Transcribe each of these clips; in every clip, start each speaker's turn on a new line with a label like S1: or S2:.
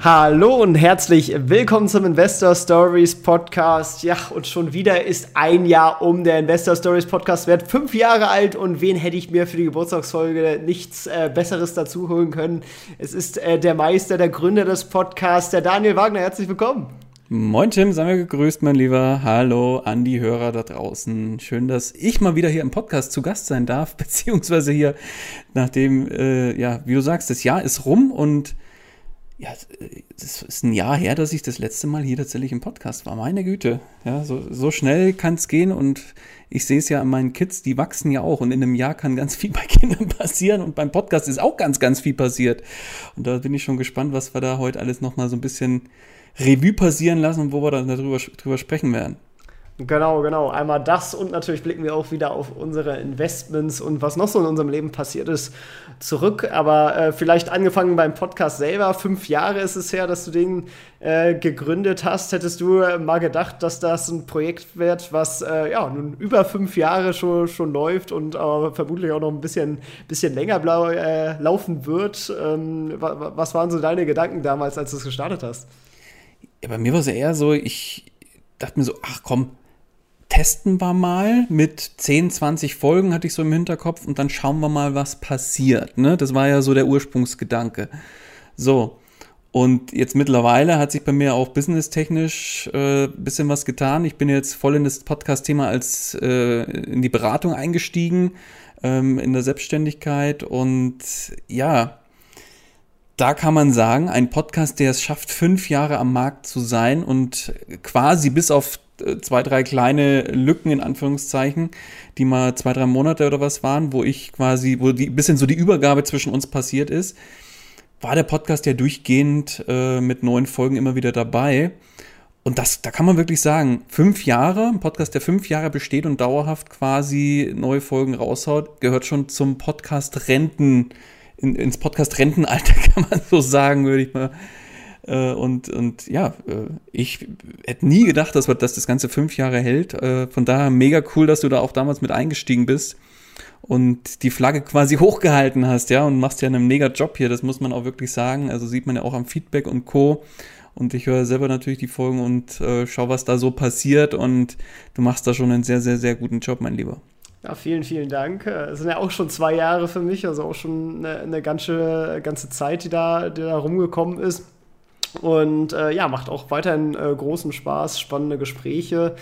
S1: Hallo und herzlich willkommen zum Investor Stories Podcast. Ja, und schon wieder ist ein Jahr um. Der Investor Stories Podcast wird fünf Jahre alt und wen hätte ich mir für die Geburtstagsfolge nichts äh, Besseres dazu holen können? Es ist äh, der Meister, der Gründer des Podcasts, der Daniel Wagner. Herzlich willkommen.
S2: Moin Tim, sei mir gegrüßt, mein Lieber. Hallo an die Hörer da draußen. Schön, dass ich mal wieder hier im Podcast zu Gast sein darf, beziehungsweise hier, nachdem, äh, ja, wie du sagst, das Jahr ist rum und ja, es ist ein Jahr her, dass ich das letzte Mal hier tatsächlich im Podcast war. Meine Güte. Ja, so, so schnell kann es gehen und ich sehe es ja an meinen Kids, die wachsen ja auch und in einem Jahr kann ganz viel bei Kindern passieren und beim Podcast ist auch ganz, ganz viel passiert. Und da bin ich schon gespannt, was wir da heute alles nochmal so ein bisschen Revue passieren lassen und wo wir dann darüber, drüber sprechen werden.
S1: Genau, genau. Einmal das und natürlich blicken wir auch wieder auf unsere Investments und was noch so in unserem Leben passiert ist zurück. Aber äh, vielleicht angefangen beim Podcast selber. Fünf Jahre ist es her, dass du den äh, gegründet hast. Hättest du äh, mal gedacht, dass das ein Projekt wird, was äh, ja nun über fünf Jahre schon, schon läuft und vermutlich auch noch ein bisschen, bisschen länger blau, äh, laufen wird? Ähm, was waren so deine Gedanken damals, als du es gestartet hast?
S2: Ja, bei mir war es eher so, ich dachte mir so, ach komm, testen wir mal mit 10, 20 Folgen, hatte ich so im Hinterkopf, und dann schauen wir mal, was passiert. Ne? Das war ja so der Ursprungsgedanke. So. Und jetzt mittlerweile hat sich bei mir auch businesstechnisch äh, bisschen was getan. Ich bin jetzt voll in das Podcast-Thema als äh, in die Beratung eingestiegen, ähm, in der Selbstständigkeit. Und ja, da kann man sagen, ein Podcast, der es schafft, fünf Jahre am Markt zu sein und quasi bis auf zwei, drei kleine Lücken in Anführungszeichen, die mal zwei, drei Monate oder was waren, wo ich quasi, wo die bisschen so die Übergabe zwischen uns passiert ist, war der Podcast ja durchgehend äh, mit neuen Folgen immer wieder dabei. Und das, da kann man wirklich sagen, fünf Jahre, ein Podcast, der fünf Jahre besteht und dauerhaft quasi neue Folgen raushaut, gehört schon zum Podcast Renten, in, ins Podcast Rentenalter, kann man so sagen, würde ich mal äh, und, und ja, äh, ich hätte nie gedacht, dass, dass das Ganze fünf Jahre hält. Äh, von daher mega cool, dass du da auch damals mit eingestiegen bist und die Flagge quasi hochgehalten hast, ja, und machst ja einen mega Job hier, das muss man auch wirklich sagen. Also sieht man ja auch am Feedback und Co. Und ich höre selber natürlich die Folgen und äh, schau, was da so passiert. Und du machst da schon einen sehr, sehr, sehr guten Job, mein Lieber.
S1: Ja, vielen, vielen Dank. Es sind ja auch schon zwei Jahre für mich, also auch schon eine, eine ganze, ganze Zeit, die da, die da rumgekommen ist. Und äh, ja, macht auch weiterhin äh, großen Spaß, spannende Gespräche.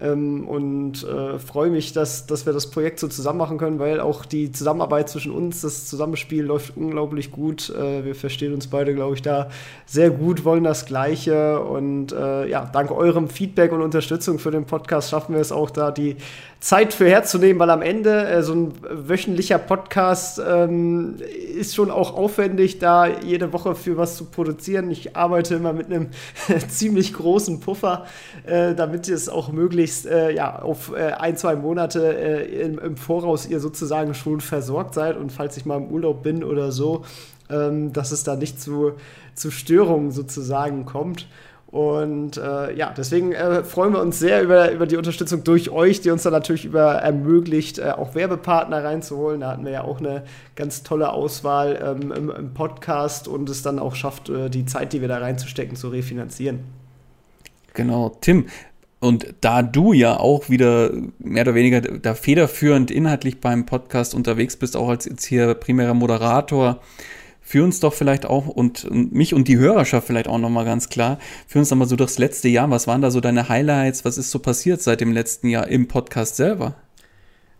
S1: Ähm, und äh, freue mich, dass, dass wir das Projekt so zusammen machen können, weil auch die Zusammenarbeit zwischen uns, das Zusammenspiel läuft unglaublich gut. Äh, wir verstehen uns beide, glaube ich, da sehr gut, wollen das Gleiche. Und äh, ja, dank eurem Feedback und Unterstützung für den Podcast schaffen wir es auch da, die Zeit für herzunehmen, weil am Ende äh, so ein wöchentlicher Podcast ähm, ist schon auch aufwendig, da jede Woche für was zu produzieren. Ich arbeite immer mit einem ziemlich großen Puffer, äh, damit es auch möglichst äh, ja, auf äh, ein, zwei Monate äh, im, im, Voraus ihr sozusagen schon versorgt seid und falls ich mal im Urlaub bin oder so, ähm, dass es da nicht zu, zu Störungen sozusagen kommt. Und äh, ja, deswegen äh, freuen wir uns sehr über, über die Unterstützung durch euch, die uns dann natürlich über ermöglicht, äh, auch Werbepartner reinzuholen. Da hatten wir ja auch eine ganz tolle Auswahl ähm, im, im, Podcast und es dann auch schafft, äh, die Zeit, die wir da reinzustecken, zu refinanzieren.
S2: Genau, Tim. Und da du ja auch wieder mehr oder weniger da federführend inhaltlich beim Podcast unterwegs bist, auch als jetzt hier primärer Moderator, Führ uns doch vielleicht auch und, und mich und die Hörerschaft vielleicht auch nochmal ganz klar, führ uns nochmal so durchs letzte Jahr. Was waren da so deine Highlights? Was ist so passiert seit dem letzten Jahr im Podcast selber?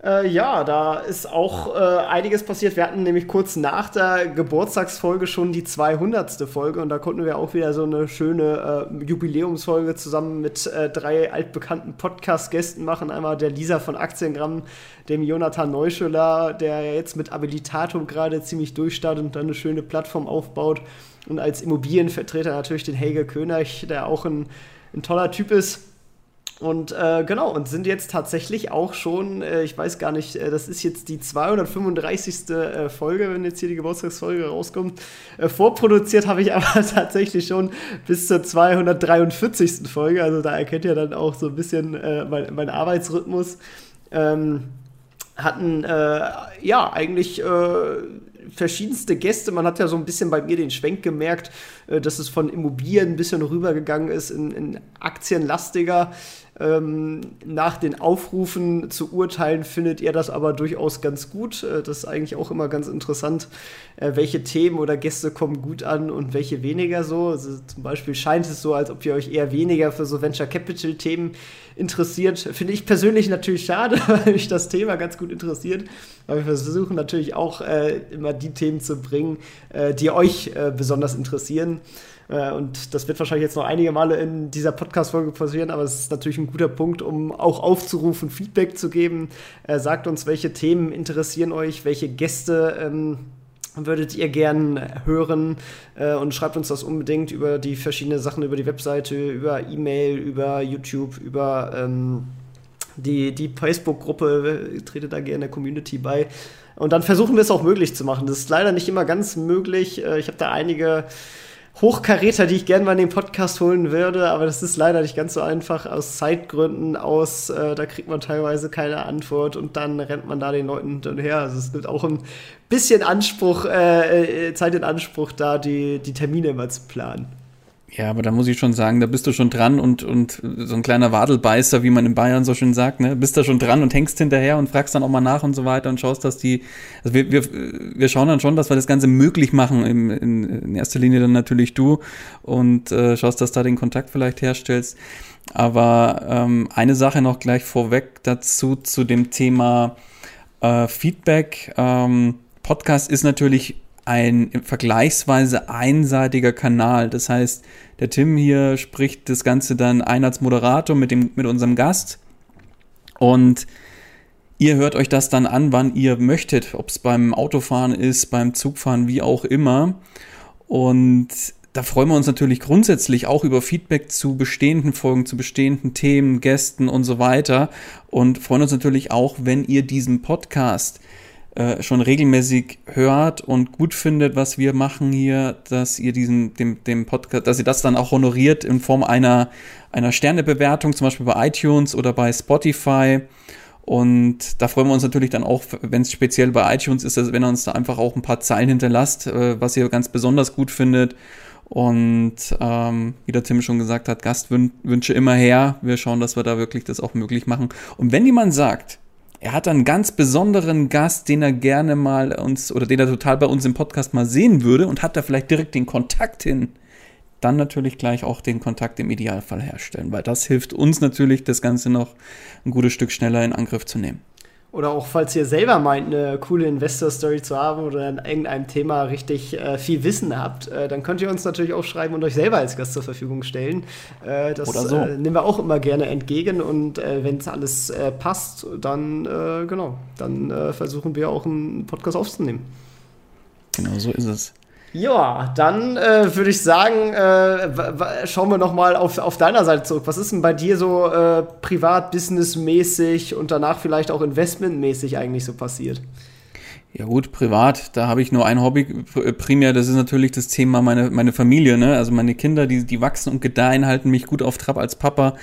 S1: Äh, ja, da ist auch äh, einiges passiert. Wir hatten nämlich kurz nach der Geburtstagsfolge schon die 200. Folge und da konnten wir auch wieder so eine schöne äh, Jubiläumsfolge zusammen mit äh, drei altbekannten Podcast-Gästen machen. Einmal der Lisa von Aktiengramm, dem Jonathan Neuschüler, der jetzt mit Abilitatum gerade ziemlich durchstartet und dann eine schöne Plattform aufbaut. Und als Immobilienvertreter natürlich den Helge König, der auch ein, ein toller Typ ist Und äh, genau, und sind jetzt tatsächlich auch schon, äh, ich weiß gar nicht, äh, das ist jetzt die 235. Äh, Folge, wenn jetzt hier die Geburtstagsfolge rauskommt. Äh, vorproduziert habe ich aber tatsächlich schon bis zur 243. Folge. Also da erkennt ihr dann auch so ein bisschen äh, mein, mein, Arbeitsrhythmus. Ähm, hatten ja eigentlich verschiedenste Gäste. Man hat ja so ein bisschen bei mir den Schwenk gemerkt, dass es von Immobilien ein bisschen rübergegangen ist in, in aktienlastiger ähm, nach den Aufrufen zu urteilen findet ihr das aber durchaus ganz gut. Äh, das ist eigentlich auch immer ganz interessant, äh, welche Themen oder Gäste kommen gut an und welche weniger so. Also zum Beispiel scheint es so, als ob ihr euch eher weniger für so Venture Capital Themen interessiert. Finde ich persönlich natürlich schade, weil mich das Thema ganz gut interessiert. Aber wir versuchen natürlich auch äh, immer die Themen zu bringen, äh, die euch äh, besonders interessieren. Äh, und das wird wahrscheinlich jetzt noch einige Male in dieser Podcast-Folge passieren, aber es ist natürlich ein guter Punkt, um auch aufzurufen, Feedback zu geben. Äh, sagt uns, welche Themen interessieren euch, welche Gäste ähm, würdet ihr gern hören äh, und schreibt uns das unbedingt über die verschiedenen Sachen, über die Webseite, über E-Mail, über YouTube, über ähm, die, die Facebook-Gruppe, trete da gerne der Community bei. Und dann versuchen wir es auch möglich zu machen. Das ist leider nicht immer ganz möglich. Äh, ich habe da einige Hochkaräter, die ich gerne mal in den Podcast holen würde, aber das ist leider nicht ganz so einfach aus Zeitgründen, aus, äh, da kriegt man teilweise keine Antwort und dann rennt man da den Leuten hinterher. Also es nimmt auch ein bisschen Anspruch, äh, äh Zeit in Anspruch, da die, die Termine immer zu planen.
S2: Ja, aber da muss ich schon sagen, da bist du schon dran und, und so ein kleiner Wadelbeißer, wie man in Bayern so schön sagt, ne? Bist da schon dran und hängst hinterher und fragst dann auch mal nach und so weiter und schaust, dass die, also wir, wir, wir schauen dann schon, dass wir das Ganze möglich machen, im, in, in erster Linie dann natürlich du und äh, schaust, dass da den Kontakt vielleicht herstellst. Aber ähm, eine Sache noch gleich vorweg dazu, zu dem Thema äh, Feedback. Ähm, Podcast ist natürlich ein vergleichsweise einseitiger Kanal. Das heißt, der Tim hier spricht das Ganze dann ein als Moderator mit, dem, mit unserem Gast und ihr hört euch das dann an, wann ihr möchtet, ob es beim Autofahren ist, beim Zugfahren, wie auch immer. Und da freuen wir uns natürlich grundsätzlich auch über Feedback zu bestehenden Folgen, zu bestehenden Themen, Gästen und so weiter. Und freuen uns natürlich auch, wenn ihr diesen Podcast äh, schon regelmäßig hört und gut findet, was wir machen hier, dass ihr diesen, dem, dem Podcast, dass ihr das dann auch honoriert in Form einer, einer Sternebewertung, zum Beispiel bei iTunes oder bei Spotify. Und da freuen wir uns natürlich dann auch, wenn es speziell bei iTunes ist, wenn ihr uns da einfach auch ein paar Zeilen hinterlasst, äh, was ihr ganz besonders gut findet. Und ähm, wie der Tim schon gesagt hat, Gastwünsche immer her. Wir schauen, dass wir da wirklich das auch möglich machen. Und wenn jemand sagt, er hat einen ganz besonderen Gast, den er gerne mal uns oder den er total bei uns im Podcast mal sehen würde und hat da vielleicht direkt den Kontakt hin. Dann natürlich gleich auch den Kontakt im Idealfall herstellen, weil das hilft uns natürlich, das Ganze noch ein gutes Stück schneller in Angriff zu nehmen.
S1: Oder auch, falls ihr selber meint, eine coole Investor-Story zu haben oder in irgendeinem Thema richtig äh, viel Wissen habt, äh, dann könnt ihr uns natürlich auch schreiben und euch selber als Gast zur Verfügung stellen. Äh, das so. Äh, nehmen wir auch immer gerne entgegen und äh, wenn es alles äh, passt, dann genau, dann versuchen wir auch einen Podcast aufzunehmen.
S2: Genau so ist es.
S1: Ja, dann äh, würde ich sagen, äh, schauen wir noch mal auf, auf deiner Seite zurück. Was ist denn bei dir so äh, privat, businessmäßig und danach vielleicht auch investmentmäßig eigentlich so passiert?
S2: Ja gut, privat, da habe ich nur ein Hobby primär, das ist natürlich das Thema meine, meine Familie, ne? Also meine Kinder, die, die wachsen und gedeihen, halten mich gut auf Trab als Papa.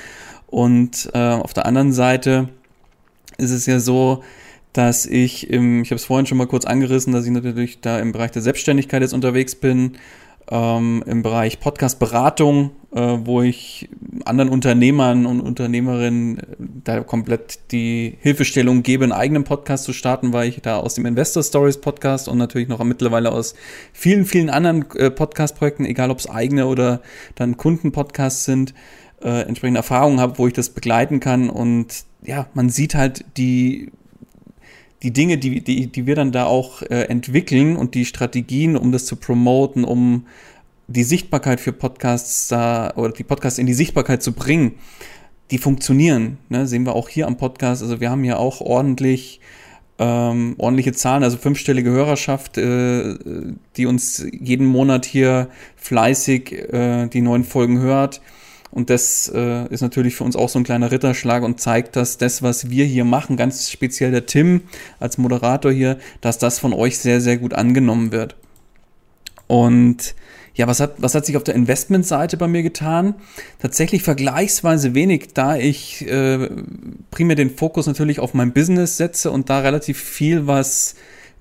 S2: Und äh, auf der anderen Seite ist es ja so, dass ich im, ich habe es vorhin schon mal kurz angerissen, dass ich natürlich da im Bereich der Selbstständigkeit jetzt unterwegs bin, ähm, im Bereich Podcast-Beratung, äh, wo ich anderen Unternehmern und Unternehmerinnen äh, da komplett die Hilfestellung gebe, einen eigenen Podcast zu starten, weil ich da aus dem Investor Stories Podcast und natürlich noch mittlerweile aus vielen, vielen anderen äh, Podcast-Projekten, egal ob es eigene oder dann Kundenpodcasts sind, äh, entsprechende Erfahrungen habe, wo ich das begleiten kann. Und ja, man sieht halt die die Dinge, die, die, die wir dann da auch äh, entwickeln und die Strategien, um das zu promoten, um die Sichtbarkeit für Podcasts da oder die Podcasts in die Sichtbarkeit zu bringen, die funktionieren. Ne? Sehen wir auch hier am Podcast. Also wir haben ja auch ordentlich ähm, ordentliche Zahlen, also fünfstellige Hörerschaft, äh, die uns jeden Monat hier fleißig äh, die neuen Folgen hört. Und das äh, ist natürlich für uns auch so ein kleiner Ritterschlag und zeigt, dass das, was wir hier machen, ganz speziell der Tim als Moderator hier, dass das von euch sehr, sehr gut angenommen wird. Und ja, was hat, was hat sich auf der Investmentseite bei mir getan? Tatsächlich vergleichsweise wenig, da ich äh, primär den Fokus natürlich auf mein Business setze und da relativ viel, was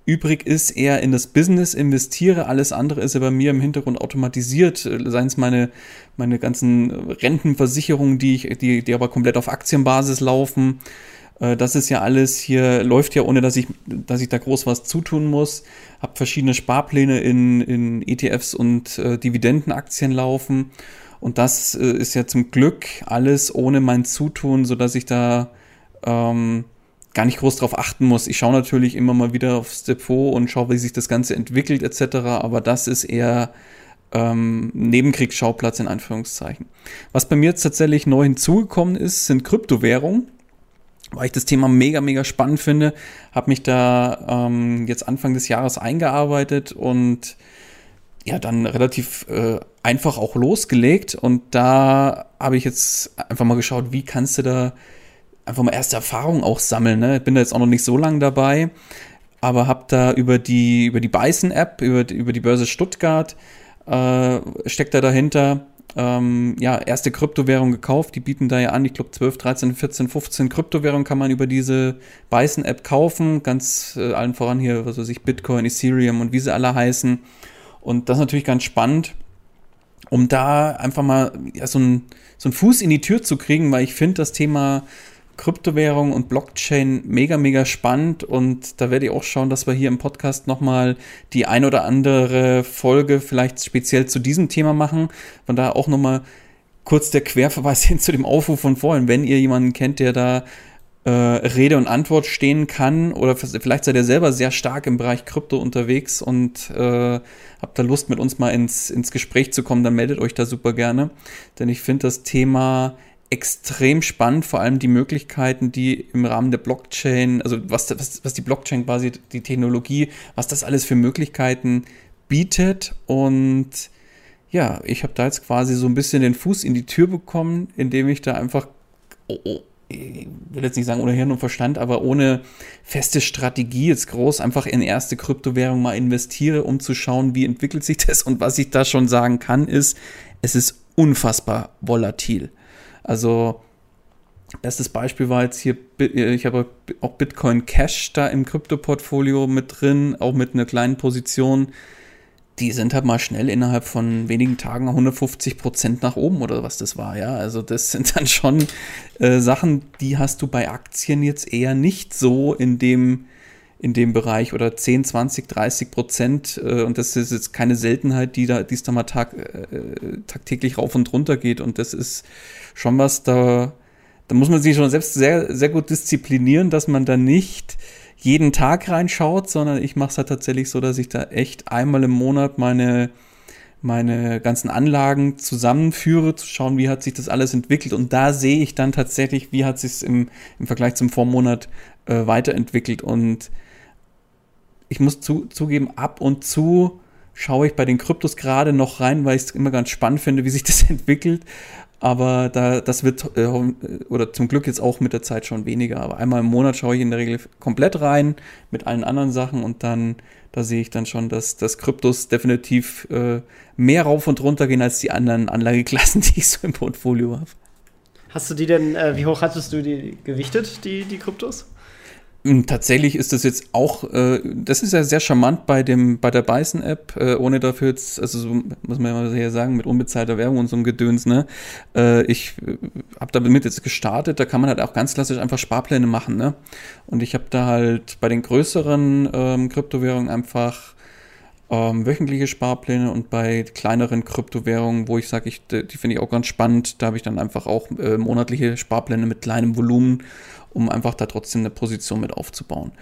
S2: übrig ist, eher in das Business investiere. Alles andere ist ja bei mir im Hintergrund automatisiert. Seien es meine, meine ganzen Rentenversicherungen, die, ich, die, die aber komplett auf Aktienbasis laufen. Äh, das ist ja alles hier, läuft ja ohne, dass ich, dass ich da groß was zutun muss. Hab verschiedene Sparpläne in, in ETFs und äh, Dividendenaktien laufen. Und das äh, ist ja zum Glück alles ohne mein Zutun, sodass ich da ähm, gar nicht groß drauf achten muss. Ich schaue natürlich immer mal wieder aufs Depot und schaue, wie sich das Ganze entwickelt etc. Aber das ist eher ähm, Nebenkriegsschauplatz in Anführungszeichen. Was bei mir jetzt tatsächlich neu hinzugekommen ist, sind Kryptowährungen weil ich das Thema mega, mega spannend finde. Habe mich da ähm, jetzt Anfang des Jahres eingearbeitet und ja, dann relativ äh, einfach auch losgelegt. Und da habe ich jetzt einfach mal geschaut, wie kannst du da einfach mal erste Erfahrungen auch sammeln. Ne? Ich bin da jetzt auch noch nicht so lange dabei, aber habe da über die, über die Bison-App, über, über die Börse Stuttgart, äh, steckt da dahinter ähm, ja, erste Kryptowährung gekauft. Die bieten da ja an, ich glaube 12, 13, 14, 15 Kryptowährungen kann man über diese Bison-App kaufen. Ganz äh, allen voran hier, was weiß ich, Bitcoin, Ethereum und wie sie alle heißen. Und das ist natürlich ganz spannend, um da einfach mal ja, so, ein, so einen Fuß in die Tür zu kriegen, weil ich finde das Thema Kryptowährung und Blockchain mega, mega spannend und da werde ich auch schauen, dass wir hier im Podcast nochmal die ein oder andere Folge vielleicht speziell zu diesem Thema machen. Von daher auch nochmal kurz der Querverweis hin zu dem Aufruf von vorhin. Wenn ihr jemanden kennt, der da äh, Rede und Antwort stehen kann oder vielleicht seid ihr selber sehr stark im Bereich Krypto unterwegs und äh, habt da Lust mit uns mal ins, ins Gespräch zu kommen, dann meldet euch da super gerne. Denn ich finde das Thema extrem spannend, vor allem die Möglichkeiten, die im Rahmen der Blockchain, also was, was, was die Blockchain quasi, die Technologie, was das alles für Möglichkeiten bietet. Und ja, ich habe da jetzt quasi so ein bisschen den Fuß in die Tür bekommen, indem ich da einfach, oh, oh, ich will jetzt nicht sagen ohne Hirn und Verstand, aber ohne feste Strategie jetzt groß einfach in erste Kryptowährung mal investiere, um zu schauen, wie entwickelt sich das. Und was ich da schon sagen kann, ist, es ist unfassbar volatil. Also, bestes Beispiel war jetzt hier, äh, ich habe auch Bitcoin Cash da im Krypto-Portfolio mit drin, auch mit einer kleinen Position. Die sind halt mal schnell innerhalb von wenigen Tagen 150 Prozent nach oben oder was das war, ja. Also das sind dann schon äh, Sachen, die hast du bei Aktien jetzt eher nicht so in dem, in dem Bereich oder 10, 20, 30 Prozent. Äh, und das ist jetzt keine Seltenheit, die da, die es da mal tag, äh, tagtäglich rauf und runter geht. Und das ist schon was, da, da muss man sich schon selbst sehr, sehr gut disziplinieren, dass man da nicht jeden Tag reinschaut, sondern ich mache es halt tatsächlich so, dass ich da echt einmal im Monat meine, meine ganzen Anlagen zusammenführe, zu schauen, wie hat sich das alles entwickelt. Und da sehe ich dann tatsächlich, wie hat sich im, im Vergleich zum Vormonat äh, weiterentwickelt. Und ich muss zu, zugeben, ab und zu schaue ich bei den Kryptos gerade noch rein, weil ich es immer ganz spannend finde, wie sich das entwickelt. Aber da, das wird, äh, oder zum Glück jetzt auch mit der Zeit schon weniger. Aber einmal im Monat schaue ich in der Regel komplett rein mit allen anderen Sachen und dann, da sehe ich dann schon, dass, dass Kryptos definitiv äh, mehr rauf und runter gehen als die anderen Anlageklassen, die ich so im Portfolio habe.
S1: Hast du die denn, äh, wie hoch hattest du die gewichtet, die, die Kryptos?
S2: Hm, tatsächlich ist das jetzt auch, äh, das ist ja sehr charmant bei dem, bei der Bison-App, äh, ohne dafür jetzt, also so, muss man ja mal hier sagen, mit unbezahlter Werbung und so einem Gedöns, ne? Äh, ich äh, habe damit jetzt gestartet, da kann man halt auch ganz klassisch einfach Sparpläne machen, ne? Und ich habe da halt bei den größeren ähm, Kryptowährungen einfach ähm, wöchentliche Sparpläne und bei kleineren Kryptowährungen, wo ich sage, ich, die, die finde ich auch ganz spannend, da habe ich dann einfach auch äh, monatliche Sparpläne mit kleinem Volumen um einfach da trotzdem eine Position mit aufzubauen.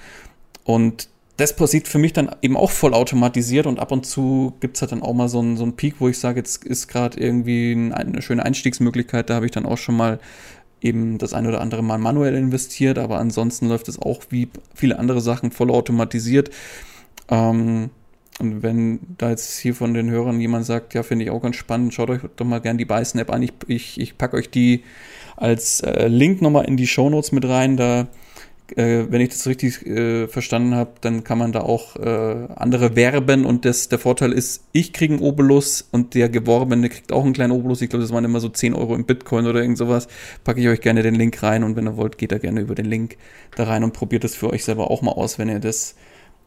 S2: Und das passiert für mich dann eben auch voll automatisiert und ab und zu gibt es halt dann auch mal so einen, so einen Peak, wo ich sage, jetzt ist gerade irgendwie eine schöne Einstiegsmöglichkeit, da habe ich dann auch schon mal eben das eine oder andere Mal manuell investiert, aber ansonsten läuft es auch wie viele andere Sachen voll automatisiert. Ähm, Und wenn da jetzt hier von den Hörern jemand sagt, ja, finde ich auch ganz spannend, schaut euch doch mal gerne die Buy-Snap an. Ich, ich, ich packe euch die als äh, Link nochmal in die Shownotes mit rein. Da äh, wenn ich das richtig äh, verstanden habe, dann kann man da auch äh, andere werben und das, der Vorteil ist, ich kriege einen Obolus und der Geworbene kriegt auch einen kleinen Obolus. Ich glaube, das waren immer so 10 Euro im Bitcoin oder irgend sowas. Packe ich euch gerne den Link rein und wenn ihr wollt, geht da gerne über den Link da rein und probiert das für euch selber auch mal aus, wenn ihr das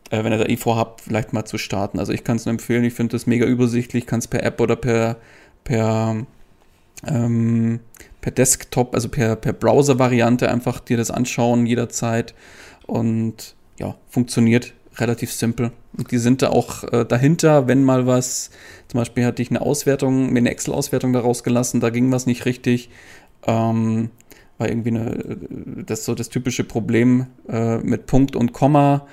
S2: äh, wenn ihr da eh vorhabt, vielleicht mal zu starten. Also ich kann es nur empfehlen, ich finde das mega übersichtlich, kann es per App oder per, per ähm, per Desktop, also per, per Browser-Variante einfach dir das anschauen jederzeit und ja, funktioniert relativ simpel. Und die sind da auch äh, dahinter, wenn mal was, zum Beispiel hatte ich eine Auswertung, mir eine Excel-Auswertung daraus gelassen, da ging was nicht richtig. Ähm, war irgendwie eine, das so das typische Problem äh, mit Punkt und Komma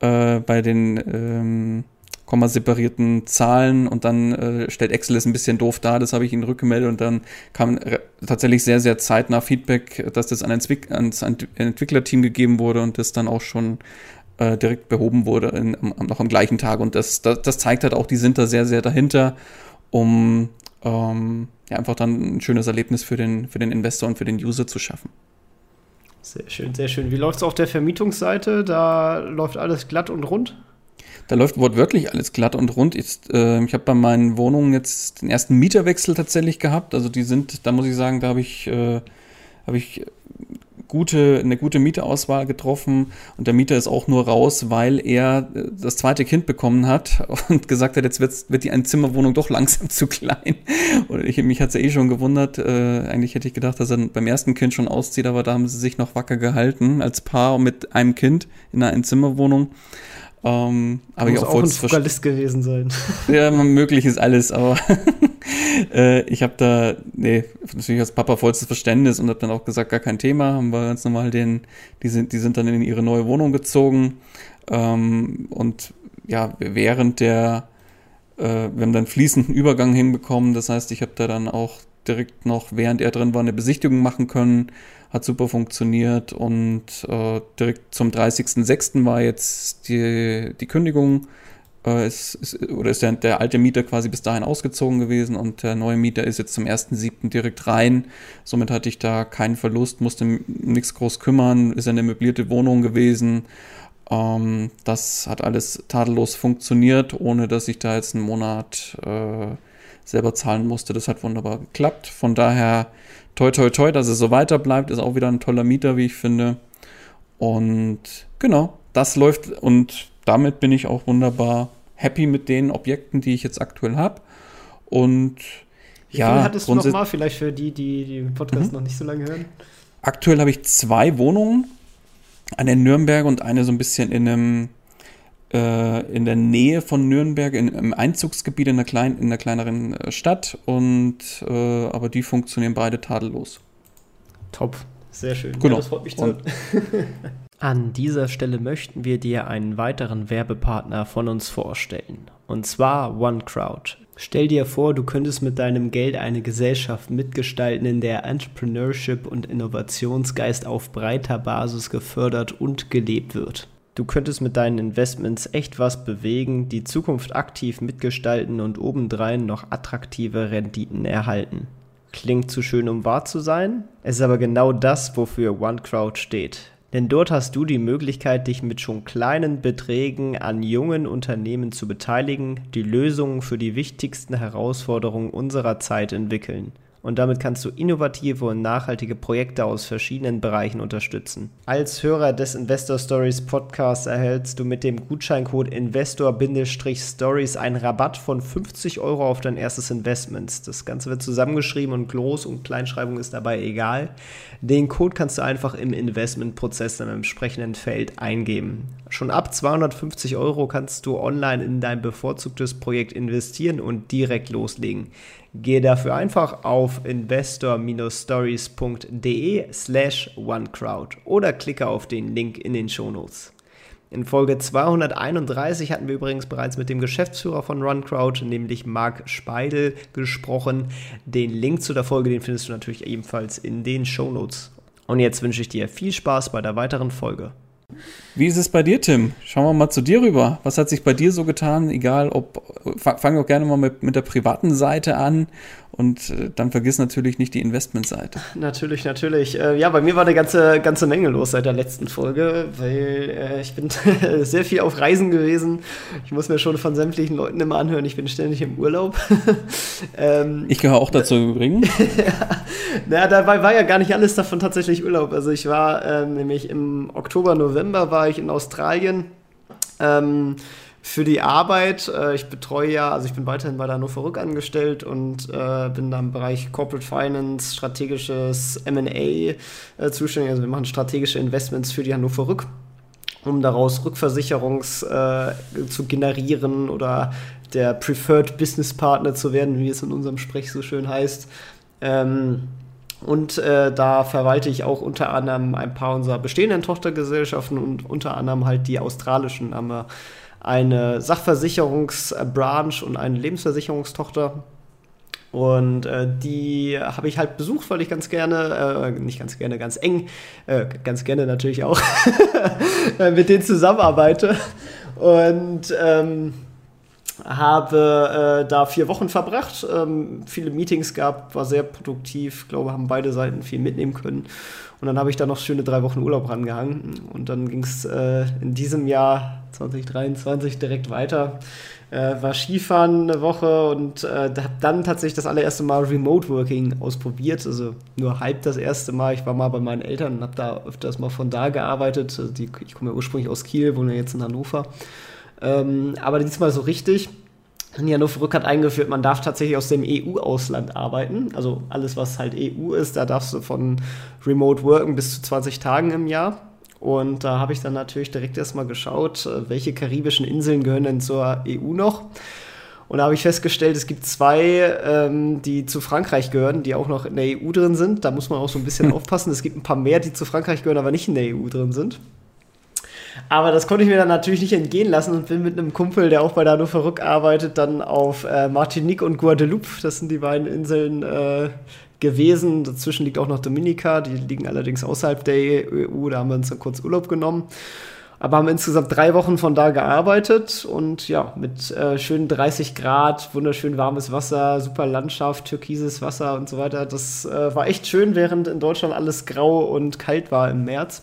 S2: äh, bei den ähm, separierten Zahlen und dann äh, stellt Excel es ein bisschen doof dar, das habe ich ihnen rückgemeldet und dann kam tatsächlich sehr, sehr zeitnah Feedback, dass das an Entwick ans Entwicklerteam gegeben wurde und das dann auch schon äh, direkt behoben wurde, in, noch am gleichen Tag und das, das, das, zeigt halt auch, die sind da sehr, sehr dahinter, um ähm, ja, einfach dann ein schönes Erlebnis für den, für den Investor und für den User zu schaffen.
S1: Sehr schön, sehr schön. Wie läuft es auf der Vermietungsseite? Da läuft alles glatt und rund?
S2: Da läuft wortwörtlich alles glatt und rund. Ist, äh, ich habe bei meinen Wohnungen jetzt den ersten Mieterwechsel tatsächlich gehabt. Also die sind, da muss ich sagen, da habe ich, äh, hab ich gute, eine gute Mieterauswahl getroffen und der Mieter ist auch nur raus, weil er äh, das zweite Kind bekommen hat und gesagt hat, jetzt wird, die Einzimmerwohnung doch langsam zu klein. Und ich, mich hat es ja eh schon gewundert. Äh, eigentlich hätte ich gedacht, dass er beim ersten Kind schon auszieht, aber da haben sie sich noch wacker gehalten als Paar mit einem Kind in einer Einzimmerwohnung.
S1: Ähm, aber ich auch, auch ein Vokalist gewesen sein.
S2: Ja, möglich ist alles, aber äh, ich habe da, nee, natürlich als Papa vollstes Verständnis und habe dann auch gesagt, gar kein Thema, haben wir ganz normal den, die sind, die sind dann in ihre neue Wohnung gezogen ähm, und ja, während der, äh, wir haben dann fließenden Übergang hinbekommen, das heißt, ich habe da dann auch direkt noch, während er drin war, eine Besichtigung machen können, hat super funktioniert und äh, direkt zum 30.06. war jetzt die, die Kündigung, äh, ist, ist, oder ist der, der alte Mieter quasi bis dahin ausgezogen gewesen und der neue Mieter ist jetzt zum 1.07. direkt rein. Somit hatte ich da keinen Verlust, musste nichts groß kümmern, ist eine möblierte Wohnung gewesen. Ähm, das hat alles tadellos funktioniert, ohne dass ich da jetzt einen Monat äh, selber zahlen musste. Das hat wunderbar geklappt. Von daher toi toi toi, dass es so weiter bleibt, ist auch wieder ein toller Mieter, wie ich finde. Und genau, das läuft und damit bin ich auch wunderbar happy mit den Objekten, die ich jetzt aktuell habe. Und
S1: wie ja, viel hattest du noch mal, vielleicht für die, die den Podcast mhm. noch nicht so lange hören?
S2: Aktuell habe ich zwei Wohnungen, eine in Nürnberg und eine so ein bisschen in einem in der Nähe von Nürnberg, in, im Einzugsgebiet in einer, klein, in einer kleineren äh, Stadt. Und äh, aber die funktionieren beide tadellos.
S1: Top, sehr schön.
S2: Genau. Ja, das freut mich zu
S1: An dieser Stelle möchten wir dir einen weiteren Werbepartner von uns vorstellen. Und zwar OneCrowd. Stell dir vor, du könntest mit deinem Geld eine Gesellschaft mitgestalten, in der Entrepreneurship und Innovationsgeist auf breiter Basis gefördert und gelebt wird. Du könntest mit deinen Investments echt was bewegen, die Zukunft aktiv mitgestalten und obendrein noch attraktive Renditen erhalten. Klingt zu schön, um wahr zu sein? Es ist aber genau das, wofür OneCrowd steht. Denn dort hast du die Möglichkeit, dich mit schon kleinen Beträgen an jungen Unternehmen zu beteiligen, die Lösungen für die wichtigsten Herausforderungen unserer Zeit entwickeln und damit kannst du innovative und nachhaltige Projekte aus verschiedenen Bereichen unterstützen. Als Hörer des Investor Stories Podcasts erhältst du mit dem Gutscheincode Investor-Stories einen Rabatt von 50 Euro auf dein erstes Investment. Das Ganze wird zusammengeschrieben und Groß- und Kleinschreibung ist dabei egal. Den Code kannst du einfach im Investmentprozess im entsprechenden Feld eingeben. Schon ab 250 Euro kannst du online in dein bevorzugtes Projekt investieren und direkt loslegen. Gehe dafür einfach auf investor-stories.de slash onecrowd oder klicke auf den Link in den Shownotes. In Folge 231 hatten wir übrigens bereits mit dem Geschäftsführer von RunCrowd, nämlich Marc Speidel, gesprochen. Den Link zu der Folge, den findest du natürlich ebenfalls in den Shownotes. Und jetzt wünsche ich dir viel Spaß bei der weiteren Folge.
S2: Wie ist es bei dir, Tim? Schauen wir mal zu dir rüber. Was hat sich bei dir so getan? Egal, ob fangen wir auch gerne mal mit, mit der privaten Seite an und äh, dann vergiss natürlich nicht die Investmentseite.
S1: Natürlich, natürlich. Äh, ja, bei mir war eine ganze, ganze Menge los seit der letzten Folge, weil äh, ich bin sehr viel auf Reisen gewesen. Ich muss mir schon von sämtlichen Leuten immer anhören, ich bin ständig im Urlaub.
S2: ähm, ich gehöre auch dazu übrigens.
S1: ja, naja, dabei war ja gar nicht alles davon tatsächlich Urlaub. Also ich war ähm, nämlich im Oktober, November war ich in Australien. Ähm, für die Arbeit. Äh, ich betreue ja, also ich bin weiterhin bei der Hannover Rück angestellt und äh, bin da im Bereich Corporate Finance, strategisches MA äh, zuständig. Also wir machen strategische Investments für die Hannover Rück, um daraus Rückversicherungs äh, zu generieren oder der Preferred Business Partner zu werden, wie es in unserem Sprech so schön heißt. Ähm, und äh, da verwalte ich auch unter anderem ein paar unserer bestehenden Tochtergesellschaften und unter anderem halt die australischen. Haben wir eine Sachversicherungsbranche und eine Lebensversicherungstochter. Und äh, die habe ich halt besucht, weil ich ganz gerne, äh, nicht ganz gerne, ganz eng, äh, ganz gerne natürlich auch, mit denen zusammenarbeite. Und ähm, habe äh, da vier Wochen verbracht, ähm, viele Meetings gehabt, war sehr produktiv, glaube, haben beide Seiten viel mitnehmen können. Und dann habe ich da noch schöne drei Wochen Urlaub rangehangen. Und dann ging es äh, in diesem Jahr 2023 direkt weiter. Äh, war Skifahren eine Woche und äh, habe dann tatsächlich das allererste Mal Remote Working ausprobiert. Also nur halb das erste Mal. Ich war mal bei meinen Eltern und habe da öfters mal von da gearbeitet. Also die, ich komme ja ursprünglich aus Kiel, wohne jetzt in Hannover. Ähm, aber diesmal so richtig. Hannover Rück hat eingeführt, man darf tatsächlich aus dem EU-Ausland arbeiten. Also alles, was halt EU ist, da darfst du von Remote Worken bis zu 20 Tagen im Jahr. Und da habe ich dann natürlich direkt erstmal geschaut, äh, welche karibischen Inseln gehören denn zur EU noch. Und da habe ich festgestellt, es gibt zwei, ähm, die zu Frankreich gehören, die auch noch in der EU drin sind. Da muss man auch so ein bisschen aufpassen. Es gibt ein paar mehr, die zu Frankreich gehören, aber nicht in der EU drin sind. Aber das konnte ich mir dann natürlich nicht entgehen lassen und bin mit einem Kumpel, der auch bei der Hannover arbeitet, dann auf äh, Martinique und Guadeloupe, das sind die beiden Inseln, äh, gewesen. Dazwischen liegt auch noch Dominica, die liegen allerdings außerhalb der EU, da haben wir uns dann kurz Urlaub genommen. Aber haben insgesamt drei Wochen von da gearbeitet und ja, mit äh, schönen 30 Grad, wunderschön warmes Wasser, super Landschaft, türkises Wasser und so weiter. Das äh, war echt schön, während in Deutschland alles grau und kalt war im März.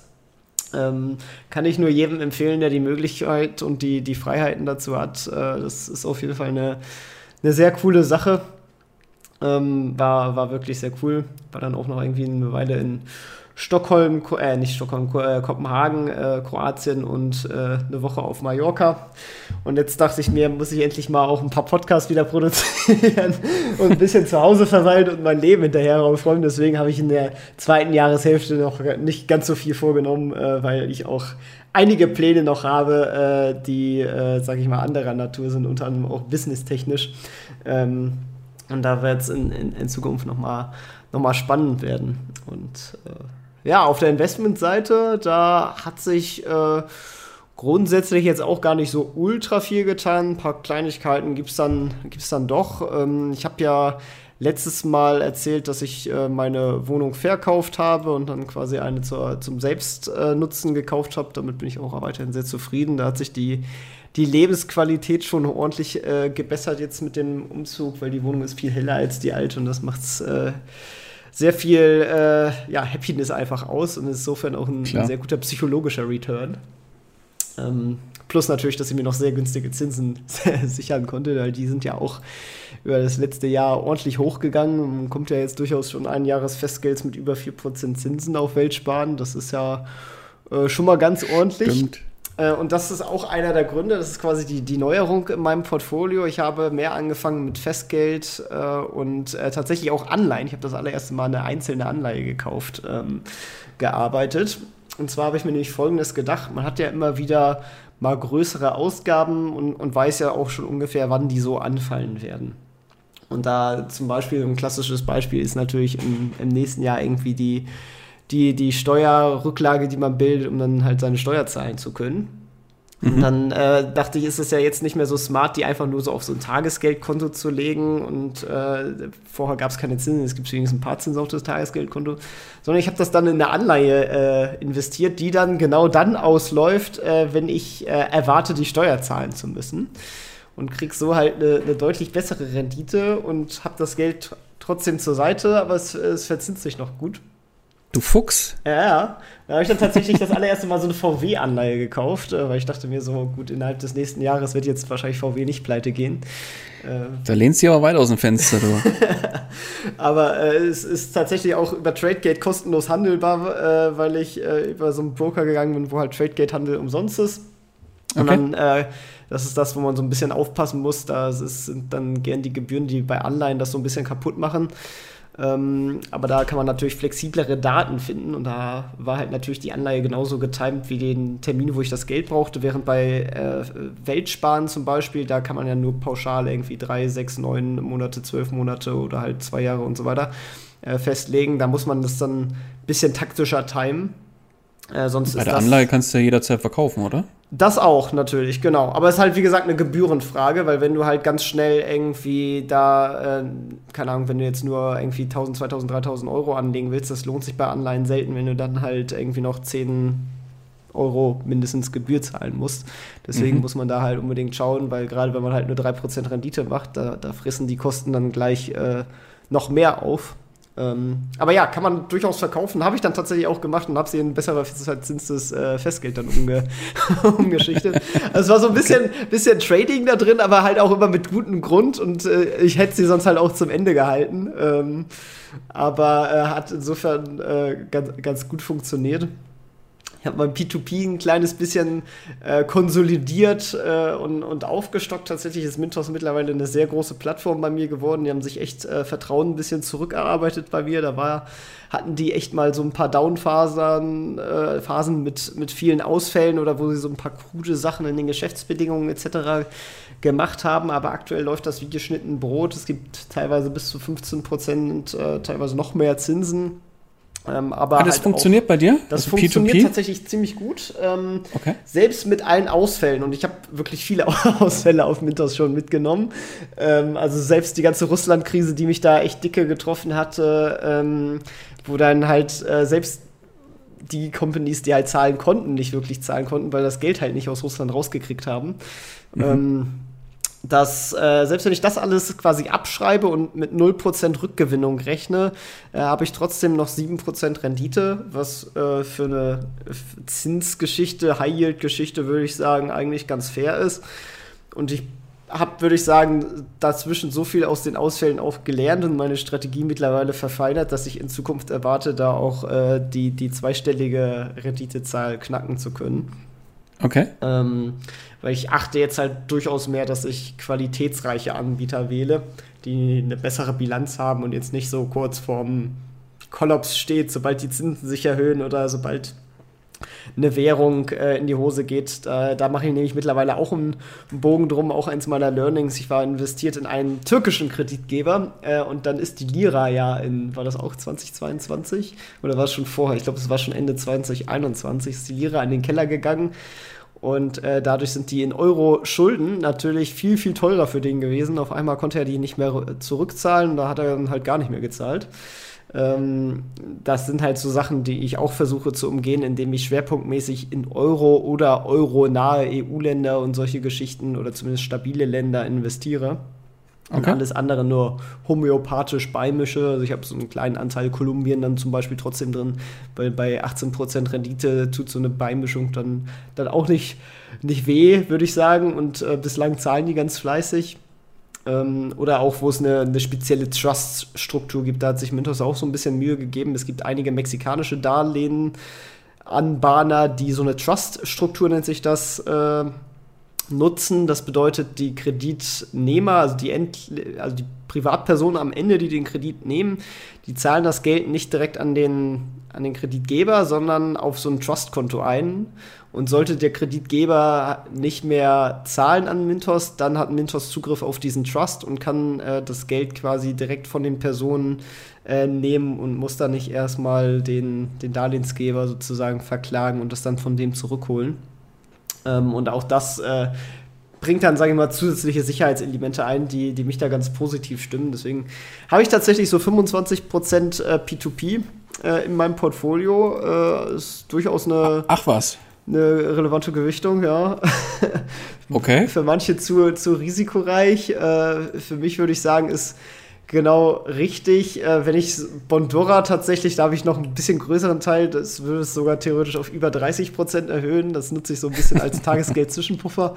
S1: Ähm, kann ich nur jedem empfehlen, der die Möglichkeit und die, die Freiheiten dazu hat. Äh, das ist auf jeden Fall eine, eine sehr coole Sache. Ähm, war, war wirklich sehr cool. War dann auch noch irgendwie eine Weile in Stockholm, äh, nicht Stockholm, äh, Kopenhagen, äh, Kroatien und äh, eine Woche auf Mallorca. Und jetzt dachte ich mir, muss ich endlich mal auch ein paar Podcasts wieder produzieren und ein bisschen zu Hause verweilen und mein Leben hinterher aufräumen. Deswegen habe ich in der zweiten Jahreshälfte noch nicht ganz so viel vorgenommen, äh, weil ich auch einige Pläne noch habe, äh, die, äh, sage ich mal, anderer Natur sind, unter anderem auch businesstechnisch. Ähm, und da wird es in, in, in Zukunft nochmal noch mal spannend werden. Und äh, ja, auf der Investmentseite, da hat sich äh, grundsätzlich jetzt auch gar nicht so ultra viel getan. Ein paar Kleinigkeiten gibt es dann, gibt's dann doch. Ähm, ich habe ja letztes Mal erzählt, dass ich äh, meine Wohnung verkauft habe und dann quasi eine zur, zum Selbstnutzen äh, gekauft habe. Damit bin ich auch weiterhin sehr zufrieden. Da hat sich die, die Lebensqualität schon ordentlich äh, gebessert jetzt mit dem Umzug, weil die Wohnung ist viel heller als die alte und das macht es äh, sehr viel äh, ja, Happiness einfach aus und ist insofern auch ein, ein sehr guter psychologischer Return. Ähm, plus natürlich, dass ich mir noch sehr günstige Zinsen sichern konnte, weil die sind ja auch über das letzte Jahr ordentlich hochgegangen. Man kommt ja jetzt durchaus schon ein Jahresfestgeld mit über 4% Zinsen auf Weltsparen. Das ist ja äh, schon mal ganz ordentlich. Stimmt. Äh, und das ist auch einer der Gründe, das ist quasi die, die Neuerung in meinem Portfolio. Ich habe mehr angefangen mit Festgeld äh, und äh, tatsächlich auch Anleihen. Ich habe das allererste Mal eine einzelne Anleihe gekauft, ähm, gearbeitet. Und zwar habe ich mir nämlich Folgendes gedacht. Man hat ja immer wieder mal größere Ausgaben und, und weiß ja auch schon ungefähr, wann die so anfallen werden. Und da zum Beispiel ein klassisches Beispiel ist natürlich im, im nächsten Jahr irgendwie die die, die Steuerrücklage, die man bildet, um dann halt seine Steuer zahlen zu können. Und dann äh, dachte ich, ist es ja jetzt nicht mehr so smart, die einfach nur so auf so ein Tagesgeldkonto zu legen. Und äh, vorher gab es keine Zinsen, es gibt übrigens ein paar Zinsen auf das Tagesgeldkonto. Sondern ich habe das dann in eine Anleihe äh, investiert, die dann genau dann ausläuft, äh, wenn ich äh, erwarte, die Steuer zahlen zu müssen. Und krieg so halt eine, eine deutlich bessere Rendite und habe das Geld trotzdem zur Seite, aber es, es verzinst sich noch gut.
S2: Du Fuchs.
S1: Ja, ja. Da habe ich dann tatsächlich das allererste Mal so eine VW-Anleihe gekauft, äh, weil ich dachte mir so, gut, innerhalb des nächsten Jahres wird jetzt wahrscheinlich VW nicht pleite gehen.
S2: Äh, da lehnst du aber weit aus dem Fenster, du.
S1: aber äh, es ist tatsächlich auch über Tradegate kostenlos handelbar, äh, weil ich äh, über so einen Broker gegangen bin, wo halt Tradegate-Handel umsonst ist. Und okay. dann, äh, das ist das, wo man so ein bisschen aufpassen muss. Da sind dann gern die Gebühren, die bei Anleihen das so ein bisschen kaputt machen. Ähm, aber da kann man natürlich flexiblere Daten finden und da war halt natürlich die Anleihe genauso getimt wie den Termin, wo ich das Geld brauchte, während bei äh, Weltsparen zum Beispiel, da kann man ja nur pauschal irgendwie drei, sechs, neun Monate, zwölf Monate oder halt zwei Jahre und so weiter äh, festlegen. Da muss man das dann ein bisschen taktischer timen.
S2: Äh, sonst bei der Anleihe kannst du ja jederzeit verkaufen, oder?
S1: Das auch natürlich, genau. Aber es ist halt, wie gesagt, eine Gebührenfrage, weil wenn du halt ganz schnell irgendwie da, äh, keine Ahnung, wenn du jetzt nur irgendwie 1000, 2000, 3000 Euro anlegen willst, das lohnt sich bei Anleihen selten, wenn du dann halt irgendwie noch 10 Euro mindestens Gebühr zahlen musst. Deswegen mhm. muss man da halt unbedingt schauen, weil gerade wenn man halt nur 3% Rendite macht, da, da fressen die Kosten dann gleich äh, noch mehr auf. Ähm, aber ja, kann man durchaus verkaufen. Habe ich dann tatsächlich auch gemacht und habe sie in besserer verzinstes äh, Festgeld dann umge umgeschichtet. also es war so ein bisschen, bisschen Trading da drin, aber halt auch immer mit gutem Grund und äh, ich hätte sie sonst halt auch zum Ende gehalten. Ähm, aber äh, hat insofern äh, ganz, ganz gut funktioniert. Ich habe mein P2P ein kleines bisschen äh, konsolidiert äh, und, und aufgestockt. Tatsächlich ist Mintos mittlerweile eine sehr große Plattform bei mir geworden. Die haben sich echt äh, Vertrauen ein bisschen zurückerarbeitet bei mir. Da war, hatten die echt mal so ein paar Downphasen äh, Phasen mit, mit vielen Ausfällen oder wo sie so ein paar krude Sachen in den Geschäftsbedingungen etc. gemacht haben. Aber aktuell läuft das Videoschnitten Brot. Es gibt teilweise bis zu 15 Prozent, äh, teilweise noch mehr Zinsen
S2: ähm, aber ah, das halt funktioniert auch, bei dir?
S1: Das also funktioniert P2P? tatsächlich ziemlich gut. Ähm, okay. Selbst mit allen Ausfällen. Und ich habe wirklich viele Ausfälle auf Mintos schon mitgenommen. Ähm, also selbst die ganze Russland-Krise, die mich da echt dicke getroffen hatte, ähm, wo dann halt äh, selbst die Companies, die halt zahlen konnten, nicht wirklich zahlen konnten, weil das Geld halt nicht aus Russland rausgekriegt haben. Mhm. Dass äh, selbst wenn ich das alles quasi abschreibe und mit 0% Rückgewinnung rechne, äh, habe ich trotzdem noch 7% Rendite, was äh, für eine Zinsgeschichte, High-Yield-Geschichte, würde ich sagen, eigentlich ganz fair ist. Und ich habe, würde ich sagen, dazwischen so viel aus den Ausfällen auch gelernt und meine Strategie mittlerweile verfeinert, dass ich in Zukunft erwarte, da auch äh, die, die zweistellige Renditezahl knacken zu können.
S2: Okay.
S1: Ähm, weil ich achte jetzt halt durchaus mehr, dass ich qualitätsreiche Anbieter wähle, die eine bessere Bilanz haben und jetzt nicht so kurz vorm Kollaps steht, sobald die Zinsen sich erhöhen oder sobald eine Währung äh, in die Hose geht. Da, da mache ich nämlich mittlerweile auch einen, Bogen drum, auch eins meiner Learnings. Ich war investiert in einen türkischen Kreditgeber äh, und dann ist die Lira ja in, war das auch 2022 oder war es schon vorher? Ich glaube, es war schon Ende 2021, ist die Lira in den Keller gegangen. Und äh, dadurch sind die in Euro Schulden natürlich viel, viel teurer für den gewesen. Auf einmal konnte er die nicht mehr zurückzahlen und da hat er dann halt gar nicht mehr gezahlt. Ähm, das sind halt so Sachen, die ich auch versuche zu umgehen, indem ich schwerpunktmäßig in Euro oder euronahe EU-Länder und solche Geschichten oder zumindest stabile Länder investiere und okay. alles andere nur homöopathisch beimische. Also ich habe so einen kleinen Anteil Kolumbien dann zum Beispiel trotzdem drin, weil bei 18% Rendite tut so eine Beimischung dann, dann auch nicht, nicht weh, würde ich sagen. Und äh, bislang zahlen die ganz fleißig. Ähm, oder auch, wo es eine, eine spezielle Trust-Struktur gibt, da hat sich Mintos auch so ein bisschen Mühe gegeben. Es gibt einige mexikanische Darlehen, Anbahner, die so eine Trust-Struktur nennt sich das, äh, nutzen. Das bedeutet, die Kreditnehmer, also die, also die Privatpersonen am Ende, die den Kredit nehmen, die zahlen das Geld nicht direkt an den, an den Kreditgeber, sondern auf so ein Trustkonto ein. Und sollte der Kreditgeber nicht mehr zahlen an Mintos, dann hat Mintos Zugriff auf diesen Trust und kann äh, das Geld quasi direkt von den Personen äh, nehmen und muss dann nicht erstmal den, den Darlehensgeber sozusagen verklagen und das dann von dem zurückholen. Ähm, und auch das äh, bringt dann, sage ich mal, zusätzliche Sicherheitselemente ein, die, die mich da ganz positiv stimmen. Deswegen habe ich tatsächlich so 25% äh, P2P äh, in meinem Portfolio. Äh, ist durchaus eine.
S2: Ach was.
S1: Eine relevante Gewichtung, ja.
S2: Okay.
S1: Für manche zu, zu risikoreich. Äh, für mich würde ich sagen, ist genau richtig. Äh, wenn ich Bondora tatsächlich, da habe ich noch ein bisschen größeren Teil, das würde es sogar theoretisch auf über 30 Prozent erhöhen. Das nutze ich so ein bisschen als Tagesgeld-Zwischenpuffer.